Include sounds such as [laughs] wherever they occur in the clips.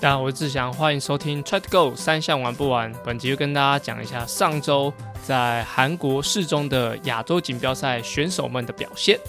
大家好，我是志祥，欢迎收听 Try to Go 三项玩不玩。本集就跟大家讲一下上周在韩国市中的亚洲锦标赛选手们的表现。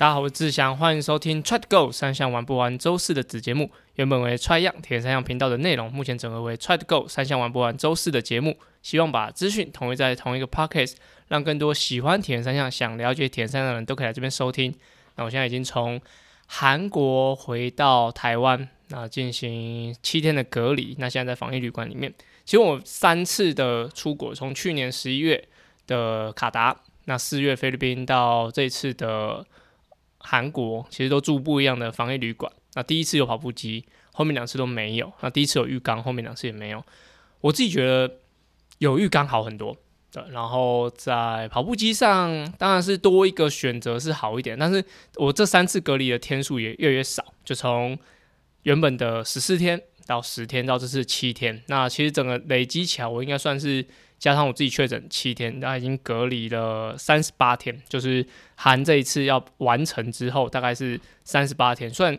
大家好，我是志祥，欢迎收听 Try to Go 三项玩不完周四的子节目。原本为 Try 样铁人三项频道的内容，目前整合为 Try to Go 三项玩不完周四的节目。希望把资讯统一在同一个 Podcast，让更多喜欢铁人三项、想了解铁人三项的人都可以来这边收听。那我现在已经从韩国回到台湾，那进行七天的隔离。那现在在防疫旅馆里面。其实我三次的出国，从去年十一月的卡达，那四月菲律宾到这次的。韩国其实都住不一样的防疫旅馆。那第一次有跑步机，后面两次都没有。那第一次有浴缸，后面两次也没有。我自己觉得有浴缸好很多。对，然后在跑步机上，当然是多一个选择是好一点。但是我这三次隔离的天数也越来越少，就从原本的十四天到十天，到这次七天。那其实整个累积起来，我应该算是。加上我自己确诊七天，那已经隔离了三十八天，就是含这一次要完成之后，大概是三十八天，算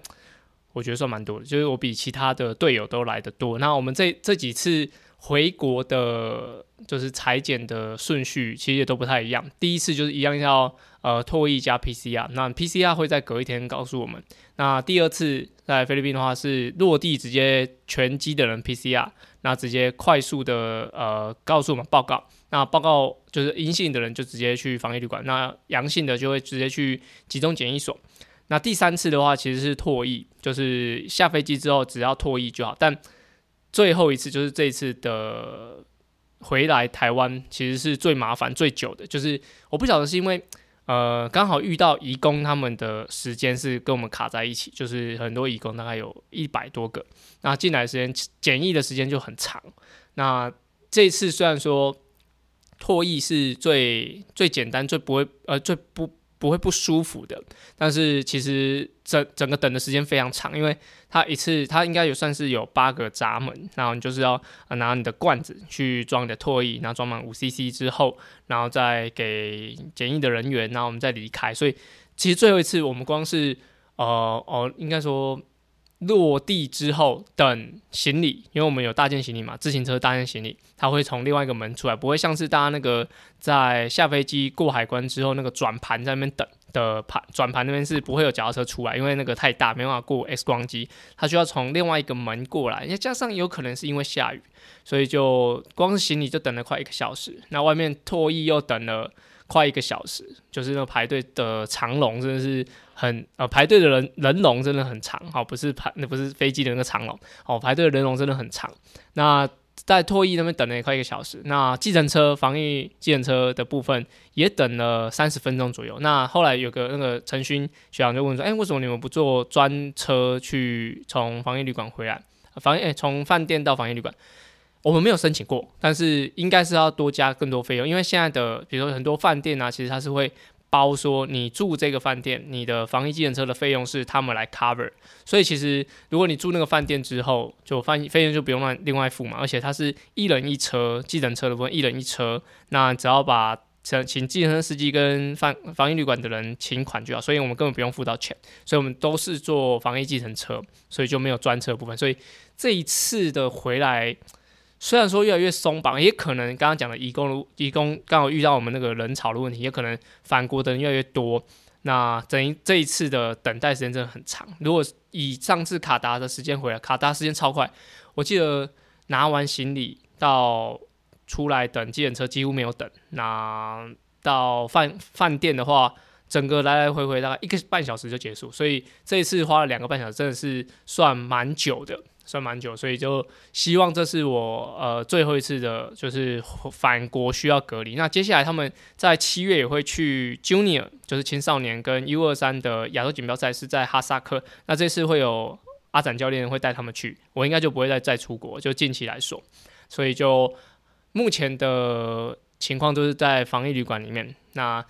我觉得算蛮多的，就是我比其他的队友都来的多。那我们这这几次回国的，就是裁剪的顺序其实也都不太一样。第一次就是一样要呃唾液加 PCR，那 PCR 会再隔一天告诉我们。那第二次在菲律宾的话是落地直接全机的人 PCR。那直接快速的呃告诉我们报告，那报告就是阴性的人就直接去防疫旅馆，那阳性的就会直接去集中检疫所。那第三次的话其实是唾液，就是下飞机之后只要唾液就好。但最后一次就是这一次的回来台湾，其实是最麻烦最久的，就是我不晓得是因为。呃，刚好遇到义工，他们的时间是跟我们卡在一起，就是很多义工大概有一百多个，那进来时间检疫的时间就很长。那这次虽然说唾液是最最简单、最不会呃最不。不会不舒服的，但是其实整整个等的时间非常长，因为它一次它应该也算是有八个闸门，然后你就是要拿你的罐子去装你的唾液，然后装满五 CC 之后，然后再给检疫的人员，然后我们再离开。所以其实最后一次我们光是呃哦，应该说。落地之后等行李，因为我们有大件行李嘛，自行车大件行李，它会从另外一个门出来，不会像是大家那个在下飞机过海关之后那个转盘在那边等的盘，转盘那边是不会有脚踏车出来，因为那个太大没办法过 [laughs] X 光机，它需要从另外一个门过来，再加上有可能是因为下雨，所以就光是行李就等了快一个小时，那外面唾液又等了。快一个小时，就是那个排队的长龙真的是很呃，排队的人人龙真的很长，好，不是排那不是飞机的那个长龙，哦，排队的人龙真的很长。那在唾液那边等了也快一个小时，那计程车防疫计程车的部分也等了三十分钟左右。那后来有个那个陈勋学长就问说，哎，为什么你们不坐专车去从防疫旅馆回来？防疫哎，从饭店到防疫旅馆。我们没有申请过，但是应该是要多加更多费用，因为现在的比如说很多饭店啊，其实它是会包说你住这个饭店，你的防疫计程车的费用是他们来 cover，所以其实如果你住那个饭店之后，就饭费用就不用另外付嘛，而且它是一人一车计程车的部分，一人一车，那只要把请请计程车司机跟防防疫旅馆的人请款就好，所以我们根本不用付到钱，所以我们都是坐防疫计程车，所以就没有专车部分，所以这一次的回来。虽然说越来越松绑，也可能刚刚讲的义工，义工刚好遇到我们那个人潮的问题，也可能返国的人越来越多。那等于这一次的等待时间真的很长。如果以上次卡达的时间回来，卡达时间超快，我记得拿完行李到出来等计程车几乎没有等。那到饭饭店的话，整个来来回回大概一个半小时就结束。所以这一次花了两个半小时，真的是算蛮久的。算蛮久，所以就希望这是我呃最后一次的，就是返国需要隔离。那接下来他们在七月也会去 Junior，就是青少年跟 U 二三的亚洲锦标赛是在哈萨克。那这次会有阿展教练会带他们去，我应该就不会再再出国，就近期来说。所以就目前的情况都是在防疫旅馆里面。那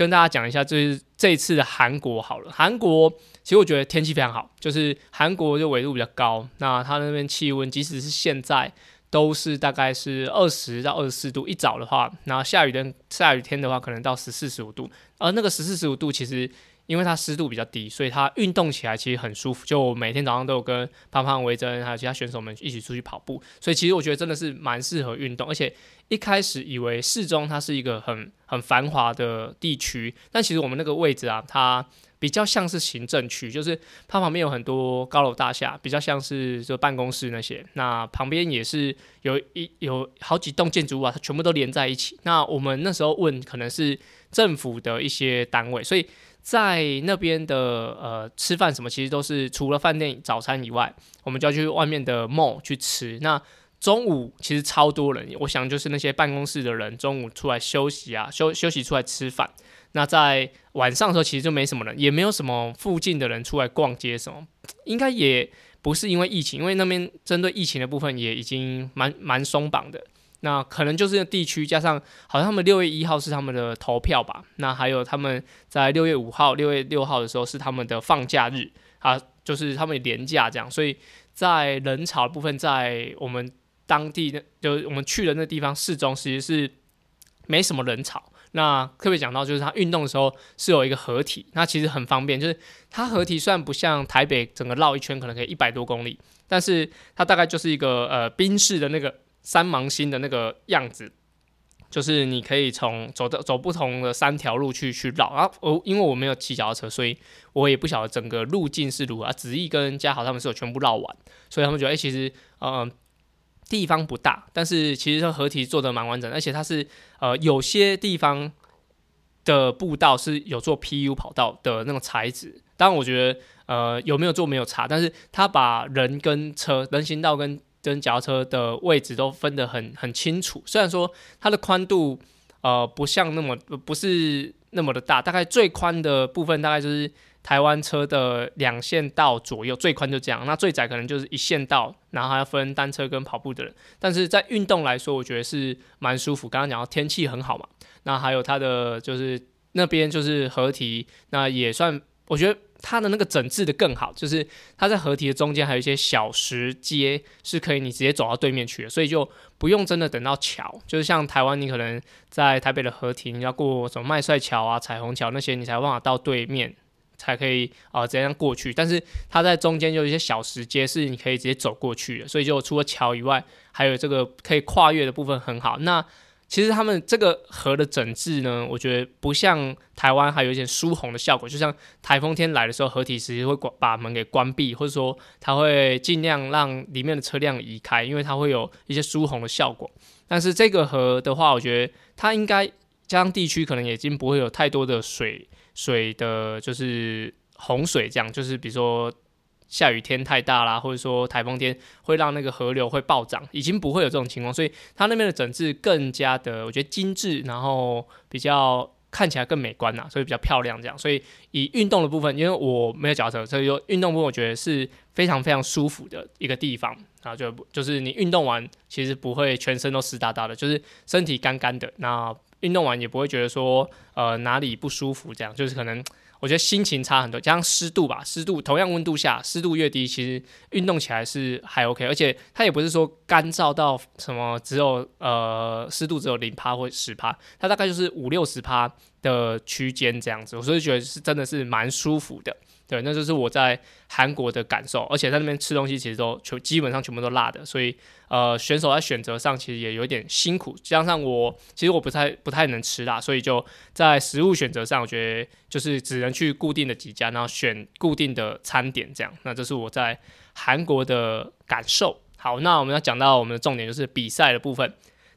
跟大家讲一下，就是这一次的韩国好了。韩国其实我觉得天气非常好，就是韩国就纬度比较高，那它那边气温即使是现在都是大概是二十到二十四度，一早的话，那下雨的下雨天的话，可能到十四十五度，而那个十四十五度其实。因为它湿度比较低，所以它运动起来其实很舒服。就每天早上都有跟胖胖、维珍还有其他选手们一起出去跑步，所以其实我觉得真的是蛮适合运动。而且一开始以为市中它是一个很很繁华的地区，但其实我们那个位置啊，它比较像是行政区，就是它旁边有很多高楼大厦，比较像是就办公室那些。那旁边也是有一有好几栋建筑物啊，它全部都连在一起。那我们那时候问，可能是政府的一些单位，所以。在那边的呃吃饭什么，其实都是除了饭店早餐以外，我们就要去外面的 mall 去吃。那中午其实超多人，我想就是那些办公室的人中午出来休息啊，休休息出来吃饭。那在晚上的时候，其实就没什么人，也没有什么附近的人出来逛街什么。应该也不是因为疫情，因为那边针对疫情的部分也已经蛮蛮松绑的。那可能就是地区加上，好像他们六月一号是他们的投票吧。那还有他们在六月五号、六月六号的时候是他们的放假日啊，就是他们年假这样。所以在人潮部分，在我们当地的就我们去的那地方市中，其实是没什么人潮。那特别讲到就是他运动的时候是有一个合体，那其实很方便，就是它合体虽然不像台北整个绕一圈可能可以一百多公里，但是它大概就是一个呃冰式的那个。三芒星的那个样子，就是你可以从走的走不同的三条路去去绕啊。我因为我没有骑脚踏车，所以我也不晓得整个路径是如何。子毅跟嘉豪他们是有全部绕完，所以他们觉得哎，其实呃地方不大，但是其实合体做的蛮完整，而且它是呃有些地方的步道是有做 PU 跑道的那种材质。当然，我觉得呃有没有做没有差，但是他把人跟车人行道跟跟脚车的位置都分得很很清楚，虽然说它的宽度呃不像那么不是那么的大，大概最宽的部分大概就是台湾车的两线道左右，最宽就这样。那最窄可能就是一线道，然后还要分单车跟跑步的人。但是在运动来说，我觉得是蛮舒服。刚刚讲到天气很好嘛，那还有它的就是那边就是合体，那也算我觉得。它的那个整治的更好，就是它在河堤的中间还有一些小石阶，是可以你直接走到对面去的，所以就不用真的等到桥。就是像台湾，你可能在台北的河堤，你要过什么麦帅桥啊、彩虹桥那些，你才有办法到对面，才可以啊这样过去。但是它在中间就有一些小石阶，是你可以直接走过去的，所以就除了桥以外，还有这个可以跨越的部分很好。那其实他们这个河的整治呢，我觉得不像台湾还有一点疏洪的效果，就像台风天来的时候，河体其实会关把门给关闭，或者说它会尽量让里面的车辆移开，因为它会有一些疏洪的效果。但是这个河的话，我觉得它应该加上地区可能已经不会有太多的水水的，就是洪水这样，就是比如说。下雨天太大啦，或者说台风天会让那个河流会暴涨，已经不会有这种情况，所以它那边的整治更加的，我觉得精致，然后比较看起来更美观呐，所以比较漂亮这样。所以以运动的部分，因为我没有脚车，所以说运动部分我觉得是非常非常舒服的一个地方啊，就就是你运动完其实不会全身都湿哒哒的，就是身体干干的，那运动完也不会觉得说呃哪里不舒服这样，就是可能。我觉得心情差很多，加上湿度吧，湿度同样温度下，湿度越低，其实运动起来是还 OK，而且它也不是说干燥到什么只有呃湿度只有零趴或十趴，它大概就是五六十趴的区间这样子，我所以觉得是真的是蛮舒服的。对，那就是我在韩国的感受，而且在那边吃东西其实都全基本上全部都辣的，所以呃选手在选择上其实也有点辛苦。加上我其实我不太不太能吃辣，所以就在食物选择上，我觉得就是只能去固定的几家，然后选固定的餐点这样。那这是我在韩国的感受。好，那我们要讲到我们的重点就是比赛的部分。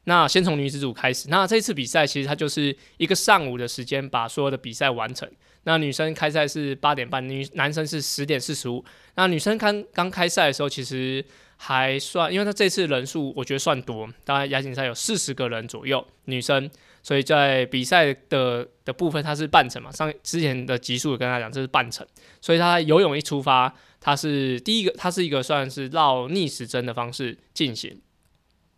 那先从女子组开始。那这次比赛其实它就是一个上午的时间把所有的比赛完成。那女生开赛是八点半，女男生是十点四十五。那女生刚刚开赛的时候，其实还算，因为她这次人数我觉得算多，大概亚锦赛有四十个人左右女生，所以在比赛的的部分它是半程嘛。上之前的集数跟大家讲这是半程，所以她游泳一出发，她是第一个，她是一个算是绕逆时针的方式进行。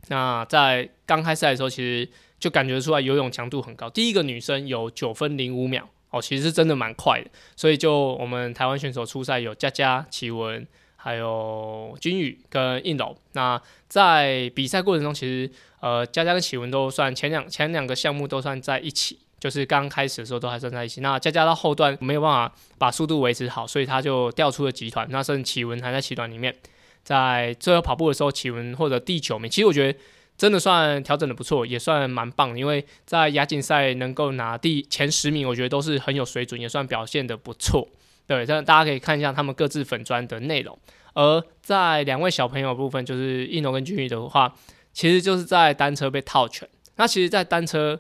那在刚开赛的时候，其实就感觉出来游泳强度很高，第一个女生有九分零五秒。哦，其实是真的蛮快的，所以就我们台湾选手出赛有佳佳、启文，还有君宇跟应柔。那在比赛过程中，其实呃佳佳跟启文都算前两前两个项目都算在一起，就是刚开始的时候都还算在一起。那佳佳到后段没有办法把速度维持好，所以他就调出了集团。那甚至启文还在集团里面，在最后跑步的时候，启文获得第九名。其实我觉得。真的算调整的不错，也算蛮棒，因为在亚锦赛能够拿第前十名，我觉得都是很有水准，也算表现的不错。对，这大家可以看一下他们各自粉砖的内容。而在两位小朋友部分，就是一龙跟俊宇的话，其实就是在单车被套圈。那其实，在单车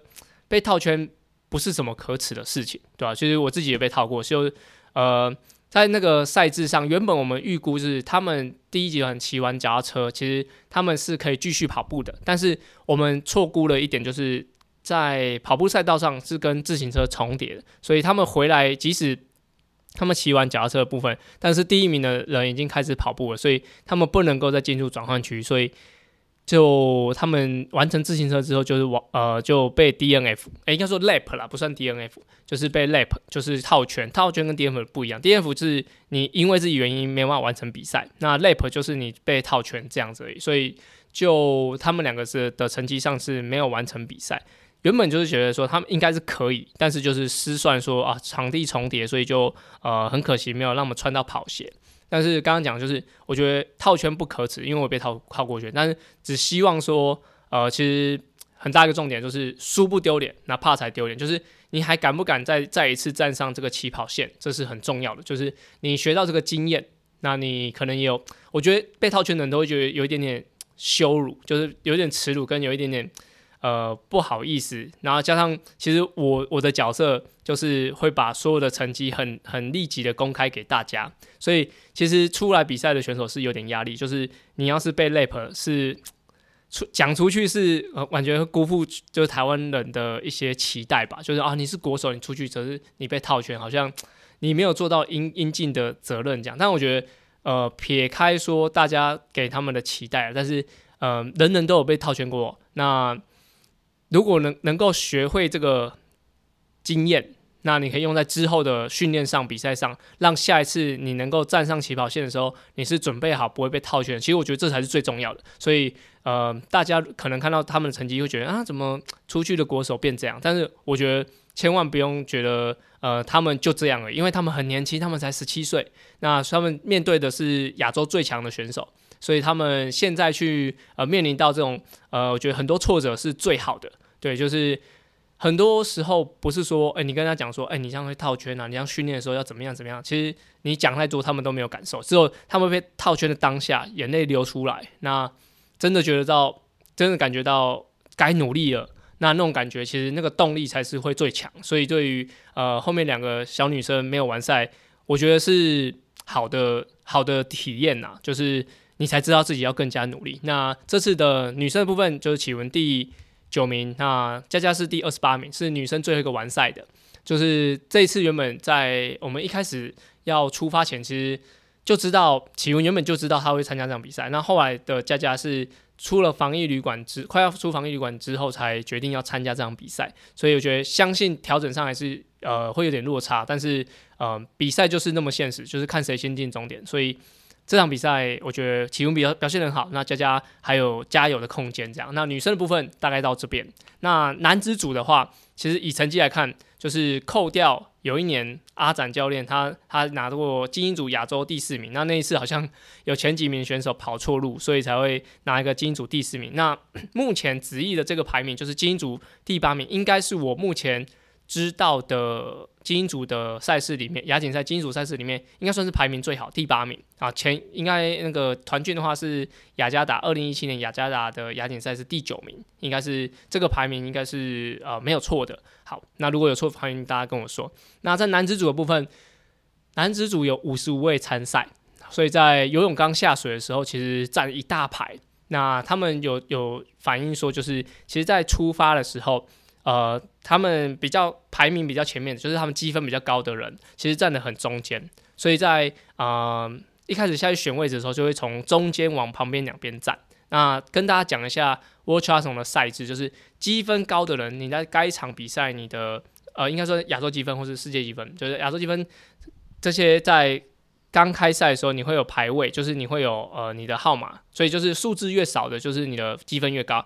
被套圈不是什么可耻的事情，对吧？其实我自己也被套过，就呃。在那个赛制上，原本我们预估是他们第一集团骑完脚踏车，其实他们是可以继续跑步的。但是我们错估了一点，就是在跑步赛道上是跟自行车重叠的，所以他们回来，即使他们骑完脚踏车的部分，但是第一名的人已经开始跑步了，所以他们不能够再进入转换区，所以。就他们完成自行车之后，就是往呃就被 DNF，哎，应该说 lap 啦，不算 DNF，就是被 lap，就是套圈。套圈跟 DNF 不一样，DNF 是你因为自己原因没办法完成比赛，那 lap 就是你被套圈这样子而已。所以就他们两个是的成绩上是没有完成比赛。原本就是觉得说他们应该是可以，但是就是失算说啊场地重叠，所以就呃很可惜没有让我们穿到跑鞋。但是刚刚讲就是，我觉得套圈不可耻，因为我被套套过圈。但是只希望说，呃，其实很大一个重点就是输不丢脸，那怕才丢脸。就是你还敢不敢再再一次站上这个起跑线，这是很重要的。就是你学到这个经验，那你可能也有，我觉得被套圈的人都会觉得有一点点羞辱，就是有点耻辱，跟有一点点。呃，不好意思，然后加上，其实我我的角色就是会把所有的成绩很很立即的公开给大家，所以其实出来比赛的选手是有点压力，就是你要是被 lap 是出讲出去是呃感觉辜负就是台湾人的一些期待吧，就是啊你是国手，你出去只是你被套圈，好像你没有做到应应尽的责任这样，但我觉得呃撇开说大家给他们的期待，但是呃人人都有被套圈过，那。如果能能够学会这个经验，那你可以用在之后的训练上、比赛上，让下一次你能够站上起跑线的时候，你是准备好不会被套圈。其实我觉得这才是最重要的。所以，呃，大家可能看到他们的成绩会觉得啊，怎么出去的国手变这样？但是我觉得千万不用觉得，呃，他们就这样了，因为他们很年轻，他们才十七岁，那他们面对的是亚洲最强的选手。所以他们现在去呃面临到这种呃，我觉得很多挫折是最好的。对，就是很多时候不是说，哎，你跟他讲说，哎，你这样会套圈啊，你这样训练的时候要怎么样怎么样。其实你讲太多，他们都没有感受。只有他们被套圈的当下，眼泪流出来，那真的觉得到，真的感觉到该努力了。那那种感觉，其实那个动力才是会最强。所以对于呃后面两个小女生没有完赛，我觉得是好的好的体验呐，就是。你才知道自己要更加努力。那这次的女生的部分就是启文第九名，那佳佳是第二十八名，是女生最后一个完赛的。就是这一次原本在我们一开始要出发前，其实就知道启文原本就知道他会参加这场比赛。那后来的佳佳是出了防疫旅馆之快要出防疫旅馆之后，才决定要参加这场比赛。所以我觉得相信调整上还是呃会有点落差，但是呃比赛就是那么现实，就是看谁先进终点。所以。这场比赛，我觉得启文比较表现很好，那佳佳还有加油的空间。这样，那女生的部分大概到这边。那男子组的话，其实以成绩来看，就是扣掉有一年阿展教练他他拿过精英组亚洲第四名，那那一次好像有前几名选手跑错路，所以才会拿一个精英组第四名。那目前子毅的这个排名就是精英组第八名，应该是我目前。知道的精英组的赛事里面，亚锦赛精英组赛事里面，应该算是排名最好，第八名啊。前应该那个团俊的话是雅加达，二零一七年雅加达的亚锦赛是第九名，应该是这个排名应该是呃没有错的。好，那如果有错，欢迎大家跟我说。那在男子组的部分，男子组有五十五位参赛，所以在游泳刚下水的时候，其实占一大排。那他们有有反映说，就是其实在出发的时候。呃，他们比较排名比较前面，就是他们积分比较高的人，其实站得很中间，所以在啊一开始下去选位置的时候，就会从中间往旁边两边站。那跟大家讲一下 World c h a s 的赛制，就是积分高的人，你在该场比赛你的呃，应该说亚洲积分或是世界积分，就是亚洲积分这些在刚开赛的时候你会有排位，就是你会有呃你的号码，所以就是数字越少的，就是你的积分越高。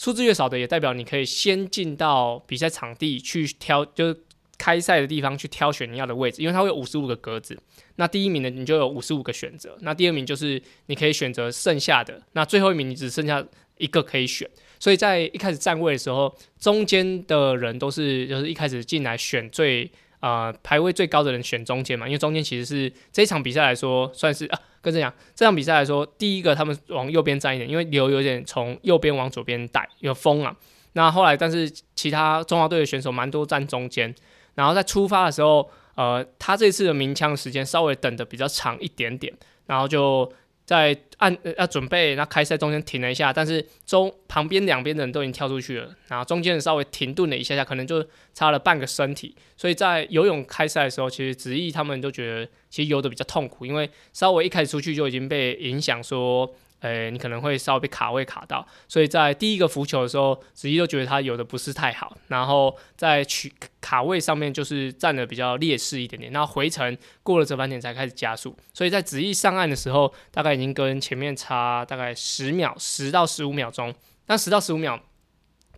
数字越少的，也代表你可以先进到比赛场地去挑，就是开赛的地方去挑选你要的位置，因为它会有五十五个格子。那第一名呢你就有五十五个选择，那第二名就是你可以选择剩下的，那最后一名你只剩下一个可以选。所以在一开始站位的时候，中间的人都是就是一开始进来选最啊排位最高的人选中间嘛，因为中间其实是这场比赛来说算是啊。跟这样，这场比赛来说，第一个他们往右边站一点，因为流有点从右边往左边带，有风啊。那后来，但是其他中华队的选手蛮多站中间，然后在出发的时候，呃，他这次的鸣枪时间稍微等的比较长一点点，然后就。在按要准备，那开赛中间停了一下，但是中旁边两边的人都已经跳出去了，然后中间人稍微停顿了一下下，可能就差了半个身体，所以在游泳开赛的时候，其实子毅他们都觉得其实游的比较痛苦，因为稍微一开始出去就已经被影响说。诶，你可能会稍微被卡位卡到，所以在第一个浮球的时候，子怡都觉得他游的不是太好，然后在取卡位上面就是占的比较劣势一点点。那回程过了折返点才开始加速，所以在子怡上岸的时候，大概已经跟前面差大概十秒，十到十五秒钟。那十到十五秒，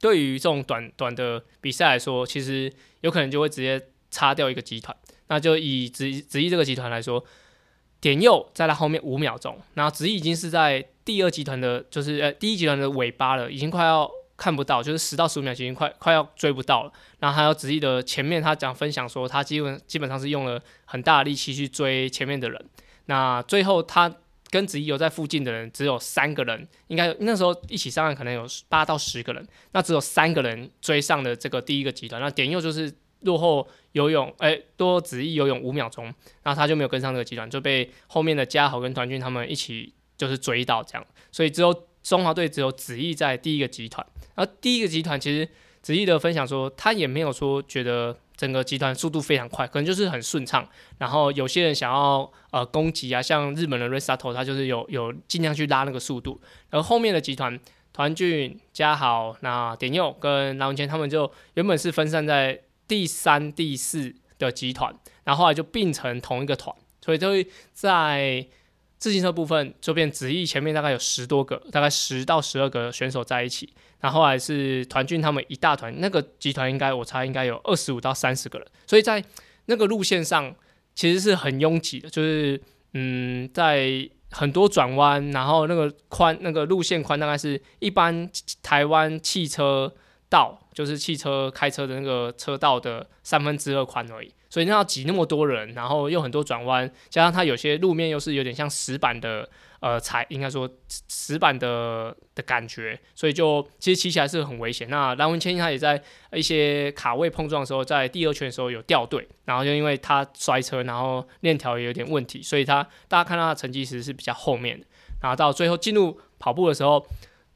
对于这种短短的比赛来说，其实有可能就会直接擦掉一个集团。那就以子子怡这个集团来说。点右在他后面五秒钟，然后子怡已经是在第二集团的，就是呃第一集团的尾巴了，已经快要看不到，就是十到十五秒已经快快要追不到了。然后还有子怡的前面，他讲分享说，他基本基本上是用了很大的力气去追前面的人。那最后他跟子怡有在附近的人只有三个人，应该那时候一起上岸可能有八到十个人，那只有三个人追上了这个第一个集团。那点右就是。落后游泳，哎，多子毅游泳五秒钟，然后他就没有跟上这个集团，就被后面的嘉豪跟团俊他们一起就是追到这样，所以只有中华队只有子毅在第一个集团，而第一个集团其实子毅的分享说，他也没有说觉得整个集团速度非常快，可能就是很顺畅，然后有些人想要呃攻击啊，像日本的 Resato，他就是有有尽量去拉那个速度，而后面的集团团俊、嘉豪、那点佑跟蓝文谦他们就原本是分散在。第三、第四的集团，然后后来就并成同一个团，所以就会在自行车部分就变子翼前面大概有十多个，大概十到十二个选手在一起，然后后来是团俊他们一大团，那个集团应该我猜应该有二十五到三十个人，所以在那个路线上其实是很拥挤的，就是嗯，在很多转弯，然后那个宽那个路线宽大概是一般台湾汽车。道就是汽车开车的那个车道的三分之二宽而已，所以那要挤那么多人，然后又很多转弯，加上它有些路面又是有点像石板的，呃，踩应该说石板的的感觉，所以就其实骑起来是很危险。那蓝文谦他也在一些卡位碰撞的时候，在第二圈的时候有掉队，然后就因为他摔车，然后链条也有点问题，所以他大家看到他成绩其实是比较后面的，然后到最后进入跑步的时候。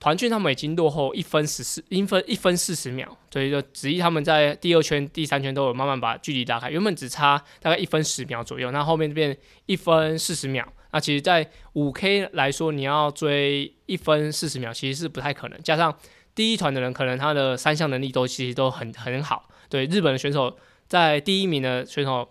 团俊他们已经落后一分十四一分一分四十秒，所以就子怡他们在第二圈、第三圈都有慢慢把距离拉开。原本只差大概一分十秒左右，那后面变一分四十秒。那其实，在五 K 来说，你要追一分四十秒，其实是不太可能。加上第一团的人可能他的三项能力都其实都很很好。对日本的选手，在第一名的选手，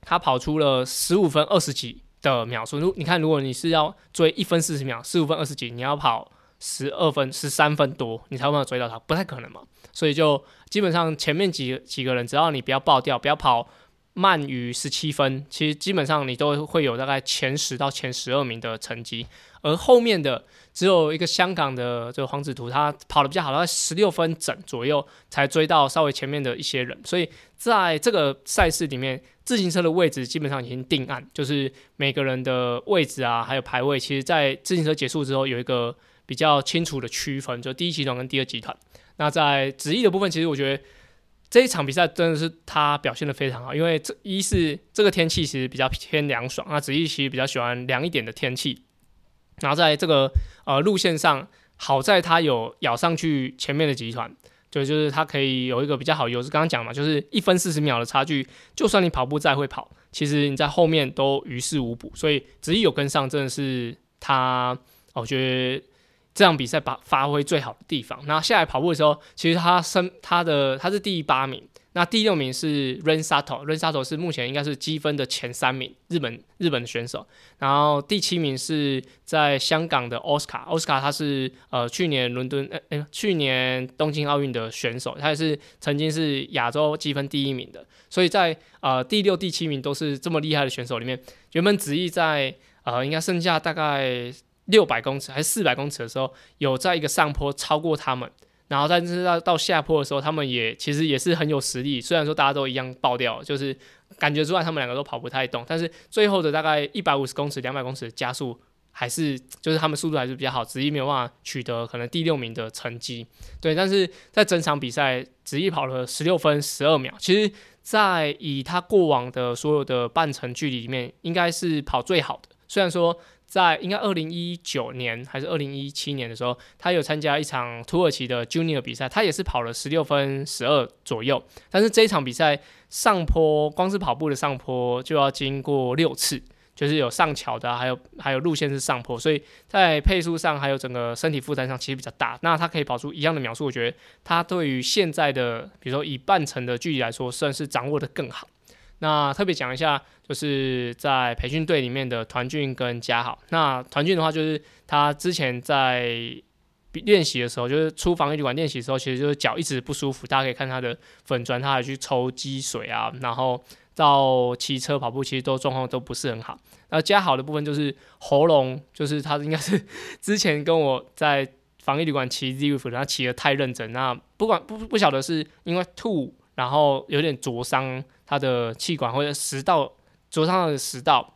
他跑出了十五分二十几的秒数。如你看，如果你是要追一分四十秒，十五分二十几，你要跑。十二分、十三分多，你才有办法追到他，不太可能嘛。所以就基本上前面几几个人，只要你不要爆掉，不要跑慢于十七分，其实基本上你都会有大概前十到前十二名的成绩。而后面的只有一个香港的这个黄子图，他跑的比较好，大概十六分整左右才追到稍微前面的一些人。所以在这个赛事里面，自行车的位置基本上已经定案，就是每个人的位置啊，还有排位，其实在自行车结束之后有一个。比较清楚的区分，就第一集团跟第二集团。那在子毅的部分，其实我觉得这一场比赛真的是他表现的非常好，因为这一是这个天气其实比较偏凉爽，那子毅其实比较喜欢凉一点的天气。然后在这个呃路线上，好在他有咬上去前面的集团，就就是他可以有一个比较好优势。刚刚讲嘛，就是一分四十秒的差距，就算你跑步再会跑，其实你在后面都于事无补。所以子毅有跟上，真的是他，我觉得。这场比赛把发挥最好的地方，那下来跑步的时候，其实他身他的他是第八名，那第六名是 Ren Sato，Ren Sato 是目前应该是积分的前三名，日本日本的选手。然后第七名是在香港的 Oscar，Oscar 他是呃去年伦敦呃呃去年东京奥运的选手，他也是曾经是亚洲积分第一名的。所以在呃第六、第七名都是这么厉害的选手里面，原本子毅在呃应该剩下大概六百公尺还是四百公尺的时候，有在一个上坡超过他们。然后但是到到下坡的时候，他们也其实也是很有实力。虽然说大家都一样爆掉，就是感觉出来他们两个都跑不太动，但是最后的大概一百五十公尺、两百公尺的加速还是就是他们速度还是比较好，子毅没有办法取得可能第六名的成绩。对，但是在整场比赛，子毅跑了十六分十二秒，其实在以他过往的所有的半程距离里面，应该是跑最好的。虽然说。在应该二零一九年还是二零一七年的时候，他有参加一场土耳其的 Junior 比赛，他也是跑了十六分十二左右。但是这一场比赛上坡，光是跑步的上坡就要经过六次，就是有上桥的，还有还有路线是上坡，所以在配速上还有整个身体负担上其实比较大。那他可以跑出一样的秒数，我觉得他对于现在的，比如说以半程的距离来说，算是掌握的更好。那特别讲一下，就是在培训队里面的团俊跟嘉豪。那团俊的话，就是他之前在练习的时候，就是出防疫旅馆练习的时候，其实就是脚一直不舒服。大家可以看他的粉砖，他还去抽积水啊，然后到骑车跑步，其实都状况都不是很好。那嘉豪的部分就是喉咙，就是他应该是 [laughs] 之前跟我在防疫旅馆骑 Z 服，他骑的太认真，那不管不不晓得是因为吐，[laughs] 然后有点灼伤。他的气管或者食道灼伤的食道，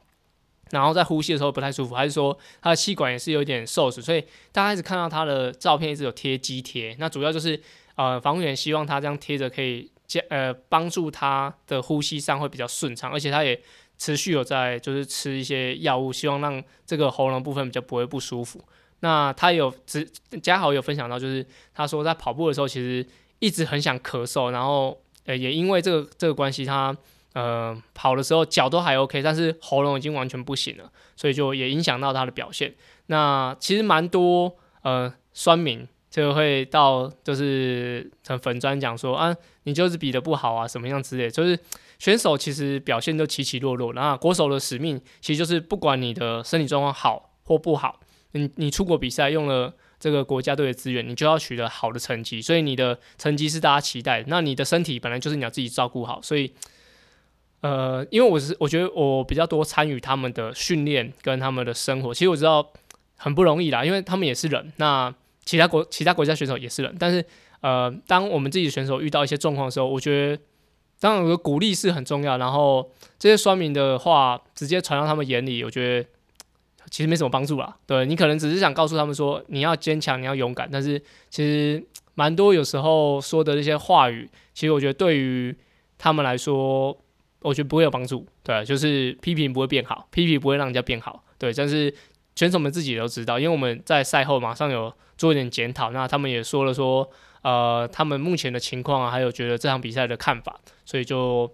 然后在呼吸的时候不太舒服，还是说他的气管也是有点受损，所以大家一直看到他的照片一直有贴肌贴，那主要就是呃防护员希望他这样贴着可以加呃帮助他的呼吸上会比较顺畅，而且他也持续有在就是吃一些药物，希望让这个喉咙部分比较不会不舒服。那他有只嘉豪有分享到，就是他说在跑步的时候其实一直很想咳嗽，然后。呃，也因为这个这个关系，他呃跑的时候脚都还 OK，但是喉咙已经完全不行了，所以就也影响到他的表现。那其实蛮多呃酸民就会到就是成粉专讲说啊，你就是比的不好啊，什么样之类，就是选手其实表现都起起落落。那国手的使命其实就是不管你的身体状况好或不好，你你出国比赛用了。这个国家队的资源，你就要取得好的成绩，所以你的成绩是大家期待的。那你的身体本来就是你要自己照顾好，所以，呃，因为我是我觉得我比较多参与他们的训练跟他们的生活，其实我知道很不容易啦，因为他们也是人，那其他国其他国家选手也是人，但是呃，当我们自己的选手遇到一些状况的时候，我觉得当然有个鼓励是很重要，然后这些酸民的话直接传到他们眼里，我觉得。其实没什么帮助啦，对你可能只是想告诉他们说你要坚强，你要勇敢，但是其实蛮多有时候说的那些话语，其实我觉得对于他们来说，我觉得不会有帮助，对，就是批评不会变好，批评不会让人家变好，对，但是选手们自己都知道，因为我们在赛后马上有做一点检讨，那他们也说了说，呃，他们目前的情况啊，还有觉得这场比赛的看法，所以就。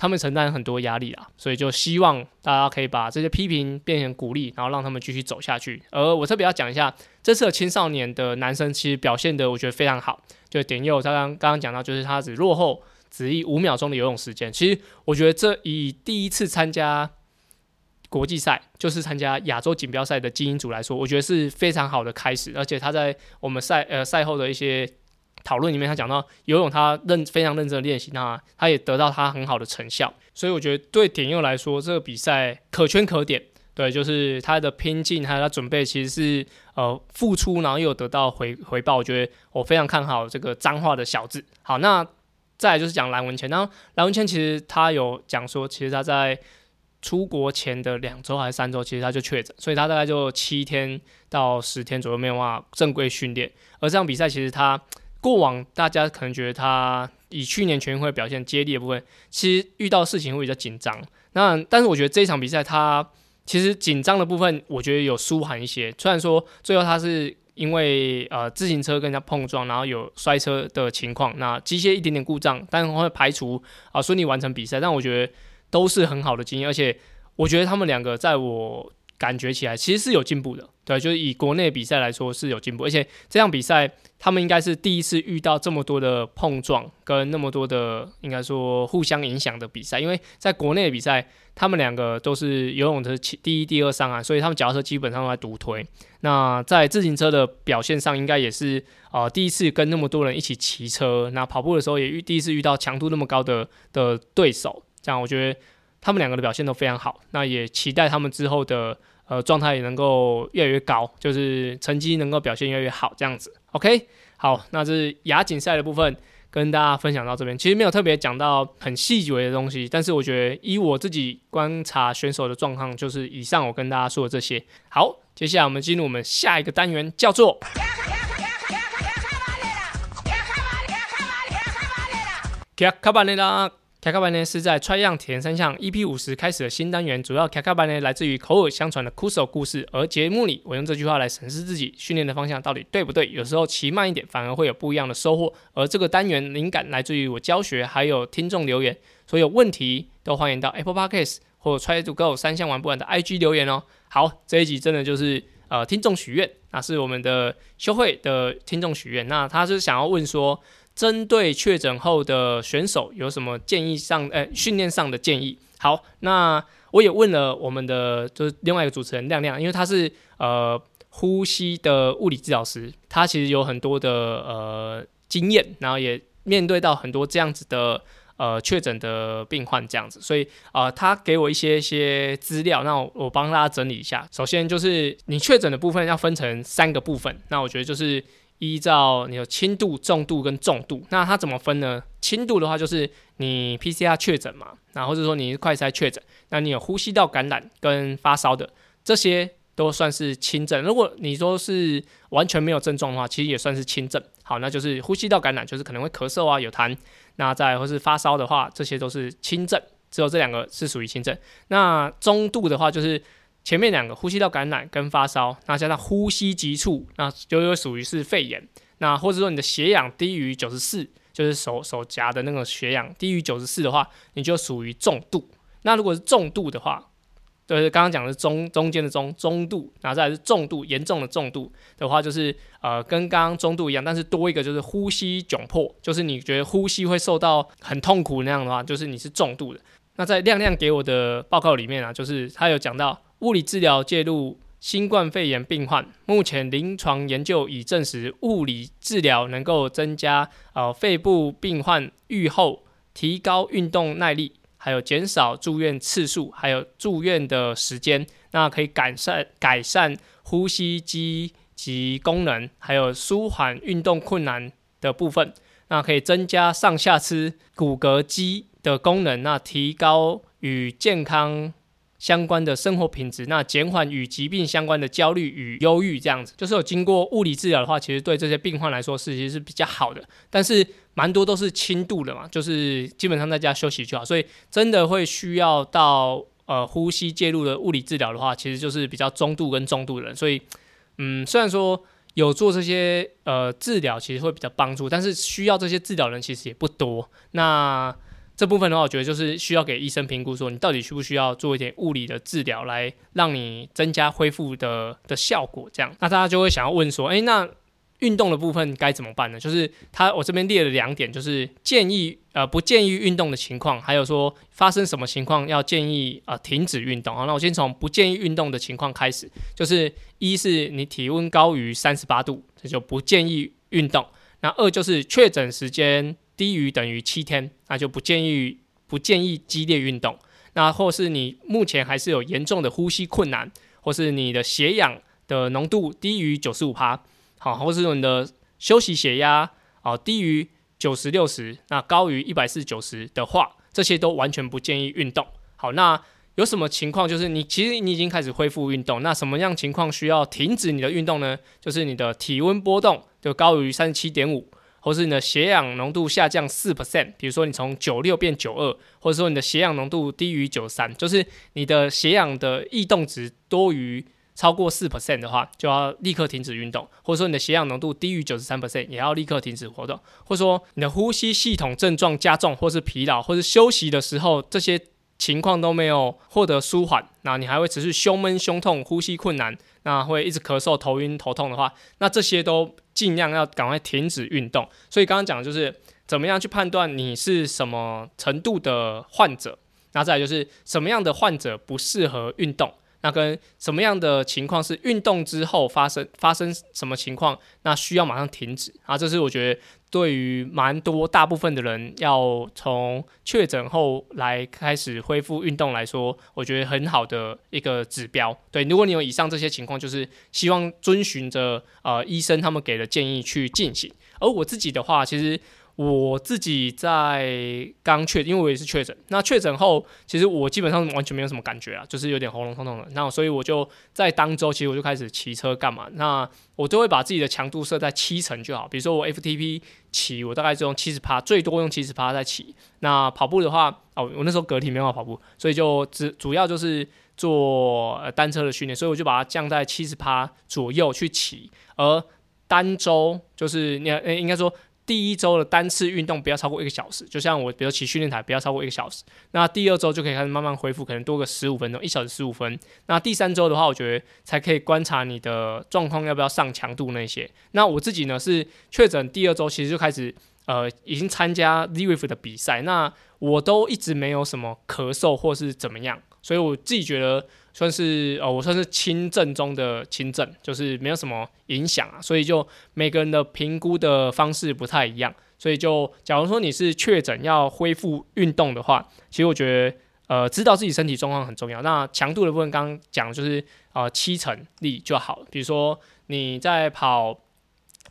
他们承担很多压力啊，所以就希望大家可以把这些批评变成鼓励，然后让他们继续走下去。而我特别要讲一下，这次的青少年的男生其实表现的我觉得非常好。就点佑他刚刚刚讲到，就是他只落后只一五秒钟的游泳时间。其实我觉得这以第一次参加国际赛，就是参加亚洲锦标赛的精英组来说，我觉得是非常好的开始。而且他在我们赛呃赛后的一些。讨论里面，他讲到游泳，他认非常认真的练习，那他也得到他很好的成效，所以我觉得对点佑来说，这个比赛可圈可点。对，就是他的拼劲还有他准备，其实是呃付出，然后又有得到回回报。我觉得我非常看好这个脏话的小子。好，那再来就是讲蓝文谦，然后蓝文谦其实他有讲说，其实他在出国前的两周还是三周，其实他就确诊，所以他大概就七天到十天左右没有办法正规训练。而这场比赛其实他。过往大家可能觉得他以去年全运会表现接力的部分，其实遇到事情会比较紧张。那但是我觉得这一场比赛他其实紧张的部分，我觉得有舒缓一些。虽然说最后他是因为呃自行车跟人家碰撞，然后有摔车的情况，那机械一点点故障，但会排除啊顺利完成比赛。但我觉得都是很好的经验，而且我觉得他们两个在我感觉起来其实是有进步的。对，就是以国内比赛来说是有进步，而且这场比赛他们应该是第一次遇到这么多的碰撞跟那么多的应该说互相影响的比赛，因为在国内的比赛，他们两个都是游泳的第一、第二上岸，所以他们脚踏车基本上都在独推。那在自行车的表现上，应该也是呃第一次跟那么多人一起骑车，那跑步的时候也遇第一次遇到强度那么高的的对手，这样我觉得他们两个的表现都非常好，那也期待他们之后的。呃，状态也能够越来越高，就是成绩能够表现越来越好，这样子。OK，好，那这是亚锦赛的部分，跟大家分享到这边。其实没有特别讲到很细微的东西，但是我觉得以我自己观察选手的状况，就是以上我跟大家说的这些。好，接下来我们进入我们下一个单元，叫做卡卡巴内拉。卡卡班呢是在 Try 样田三项 EP 五十开始的新单元，主要卡卡班呢来自于口耳相传的酷手故事，而节目里我用这句话来审视自己训练的方向到底对不对，有时候骑慢一点反而会有不一样的收获。而这个单元灵感来自于我教学，还有听众留言，所有问题都欢迎到 Apple Podcast 或 Try to Go 三项玩不完的 IG 留言哦。好，这一集真的就是呃听众许愿，那是我们的修会的听众许愿，那他是想要问说。针对确诊后的选手有什么建议上，呃，训练上的建议？好，那我也问了我们的就是另外一个主持人亮亮，因为他是呃呼吸的物理治疗师，他其实有很多的呃经验，然后也面对到很多这样子的呃确诊的病患这样子，所以啊，他给我一些一些资料，那我帮大家整理一下。首先就是你确诊的部分要分成三个部分，那我觉得就是。依照你有轻度、重度跟重度，那它怎么分呢？轻度的话就是你 PCR 确诊嘛，然后或者说你快筛确诊，那你有呼吸道感染跟发烧的，这些都算是轻症。如果你说是完全没有症状的话，其实也算是轻症。好，那就是呼吸道感染，就是可能会咳嗽啊、有痰，那再或是发烧的话，这些都是轻症，只有这两个是属于轻症。那中度的话就是。前面两个呼吸道感染跟发烧，那加上呼吸急促，那就又属于是肺炎。那或者说你的血氧低于九十四，就是手手夹的那个血氧低于九十四的话，你就属于重度。那如果是重度的话，就是刚刚讲的中中间的中中度，然后再是重度严重的重度的话，就是呃跟刚刚中度一样，但是多一个就是呼吸窘迫，就是你觉得呼吸会受到很痛苦那样的话，就是你是重度的。那在亮亮给我的报告里面啊，就是他有讲到。物理治疗介入新冠肺炎病患，目前临床研究已证实，物理治疗能够增加呃肺部病患愈后，提高运动耐力，还有减少住院次数，还有住院的时间。那可以改善改善呼吸机及功能，还有舒缓运动困难的部分。那可以增加上下肢骨骼肌的功能，那提高与健康。相关的生活品质，那减缓与疾病相关的焦虑与忧郁，这样子就是有经过物理治疗的话，其实对这些病患来说是其实是比较好的。但是蛮多都是轻度的嘛，就是基本上在家休息就好。所以真的会需要到呃呼吸介入的物理治疗的话，其实就是比较中度跟重度的人。所以嗯，虽然说有做这些呃治疗，其实会比较帮助，但是需要这些治疗人其实也不多。那这部分的话，我觉得就是需要给医生评估，说你到底需不需要做一点物理的治疗，来让你增加恢复的的效果。这样，那大家就会想要问说，诶，那运动的部分该怎么办呢？就是他我这边列了两点，就是建议呃不建议运动的情况，还有说发生什么情况要建议啊停止运动。好，那我先从不建议运动的情况开始，就是一是你体温高于三十八度，这就不建议运动。那二就是确诊时间。低于等于七天，那就不建议不建议激烈运动。那或是你目前还是有严重的呼吸困难，或是你的血氧的浓度低于九十五帕，好，或是你的休息血压哦低于九十六十，那高于一百四九十的话，这些都完全不建议运动。好，那有什么情况？就是你其实你已经开始恢复运动，那什么样情况需要停止你的运动呢？就是你的体温波动就高于三十七点五。或是你的血氧浓度下降四 percent，比如说你从九六变九二，或者说你的血氧浓度低于九三，就是你的血氧的异动值多于超过四 percent 的话，就要立刻停止运动；或者说你的血氧浓度低于九十三 percent，也要立刻停止活动；或者说你的呼吸系统症状加重，或是疲劳，或是休息的时候这些情况都没有获得舒缓，那你还会持续胸闷、胸痛、呼吸困难，那会一直咳嗽、头晕、头痛的话，那这些都尽量要赶快停止运动。所以刚刚讲的就是怎么样去判断你是什么程度的患者，那再来就是什么样的患者不适合运动。那跟什么样的情况是运动之后发生发生什么情况，那需要马上停止啊？这是我觉得对于蛮多大部分的人要从确诊后来开始恢复运动来说，我觉得很好的一个指标。对，如果你有以上这些情况，就是希望遵循着呃医生他们给的建议去进行。而我自己的话，其实。我自己在刚确，因为我也是确诊。那确诊后，其实我基本上完全没有什么感觉啊，就是有点喉咙痛痛的。那所以我就在当周，其实我就开始骑车干嘛？那我都会把自己的强度设在七成就好。比如说我 FTP 骑，我大概就用七十趴，最多用七十趴在骑。那跑步的话，哦，我那时候隔体没办法跑步，所以就只主要就是做单车的训练，所以我就把它降在七十趴左右去骑。而单周就是你，应该说。第一周的单次运动不要超过一个小时，就像我，比如骑训练台不要超过一个小时。那第二周就可以开始慢慢恢复，可能多个十五分钟，一小时十五分。那第三周的话，我觉得才可以观察你的状况要不要上强度那些。那我自己呢是确诊第二周，其实就开始呃已经参加 ZWIF 的比赛，那我都一直没有什么咳嗽或是怎么样，所以我自己觉得。算是哦，我算是轻症中的轻症，就是没有什么影响啊，所以就每个人的评估的方式不太一样，所以就假如说你是确诊要恢复运动的话，其实我觉得呃，知道自己身体状况很重要。那强度的部分刚刚讲就是呃七成力就好，比如说你在跑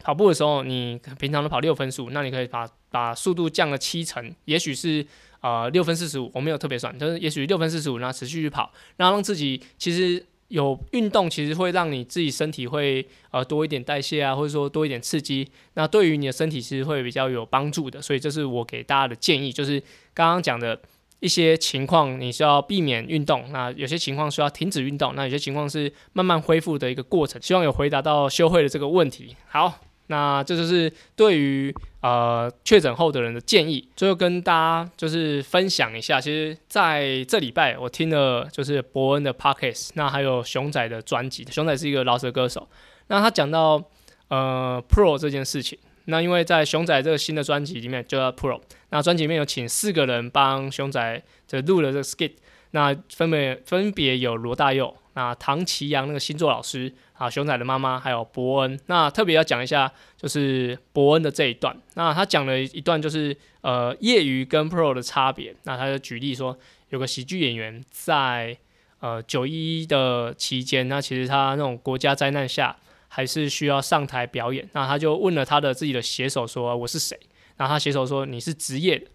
跑步的时候，你平常都跑六分速，那你可以把把速度降了七成，也许是。呃，六分四十五，我没有特别算，就是也许六分四十五，然后持续去跑，然后让自己其实有运动，其实会让你自己身体会呃多一点代谢啊，或者说多一点刺激，那对于你的身体其实会比较有帮助的。所以这是我给大家的建议，就是刚刚讲的一些情况，你需要避免运动，那有些情况需要停止运动，那有些情况是慢慢恢复的一个过程。希望有回答到修会的这个问题。好。那这就是对于呃确诊后的人的建议。最后跟大家就是分享一下，其实在这礼拜我听了就是伯恩的 podcast，那还有熊仔的专辑。熊仔是一个饶舌歌手，那他讲到呃 pro 这件事情。那因为在熊仔这个新的专辑里面就叫 pro，那专辑里面有请四个人帮熊仔就录了这个 skit，那分别分别有罗大佑。那唐奇阳那个星座老师啊，熊仔的妈妈，还有伯恩，那特别要讲一下，就是伯恩的这一段。那他讲了一段，就是呃业余跟 pro 的差别。那他就举例说，有个喜剧演员在呃九一的期间，那其实他那种国家灾难下，还是需要上台表演。那他就问了他的自己的写手说：“我是谁？”然后他写手说：“你是职业的。”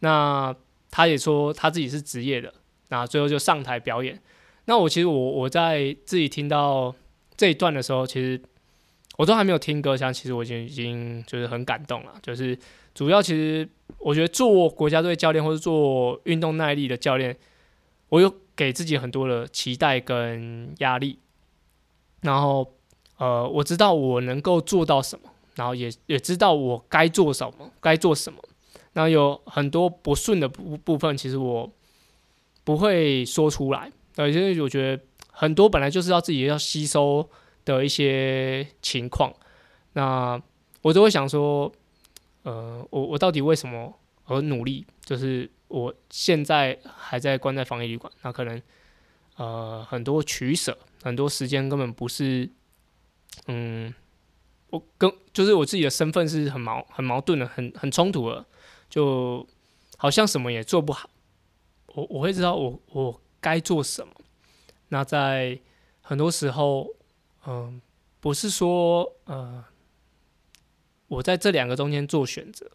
那他也说他自己是职业的。那最后就上台表演。那我其实我我在自己听到这一段的时候，其实我都还没有听歌像其实我已经已经就是很感动了。就是主要其实我觉得做国家队教练或者做运动耐力的教练，我有给自己很多的期待跟压力。然后呃，我知道我能够做到什么，然后也也知道我该做什么，该做什么。那有很多不顺的部部分，其实我不会说出来。对，因为我觉得很多本来就是要自己要吸收的一些情况，那我都会想说，呃，我我到底为什么而努力？就是我现在还在关在防疫旅馆，那可能呃很多取舍，很多时间根本不是，嗯，我跟就是我自己的身份是很矛很矛盾的，很很冲突的，就好像什么也做不好。我我会知道我我。该做什么？那在很多时候，嗯，不是说，呃，我在这两个中间做选择，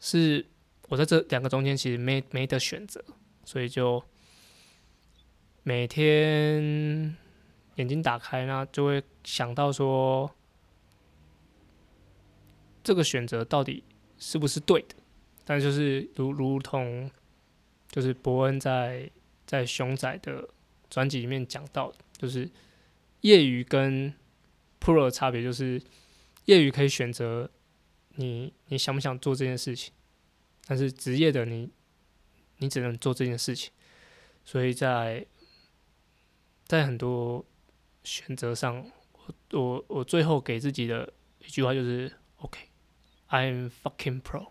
是我在这两个中间其实没没得选择，所以就每天眼睛打开，那就会想到说，这个选择到底是不是对的？但就是如如同。就是伯恩在在熊仔的专辑里面讲到，就是业余跟 pro 的差别，就是业余可以选择你你想不想做这件事情，但是职业的你你只能做这件事情。所以在在很多选择上，我我我最后给自己的一句话就是：OK，I'm fucking pro。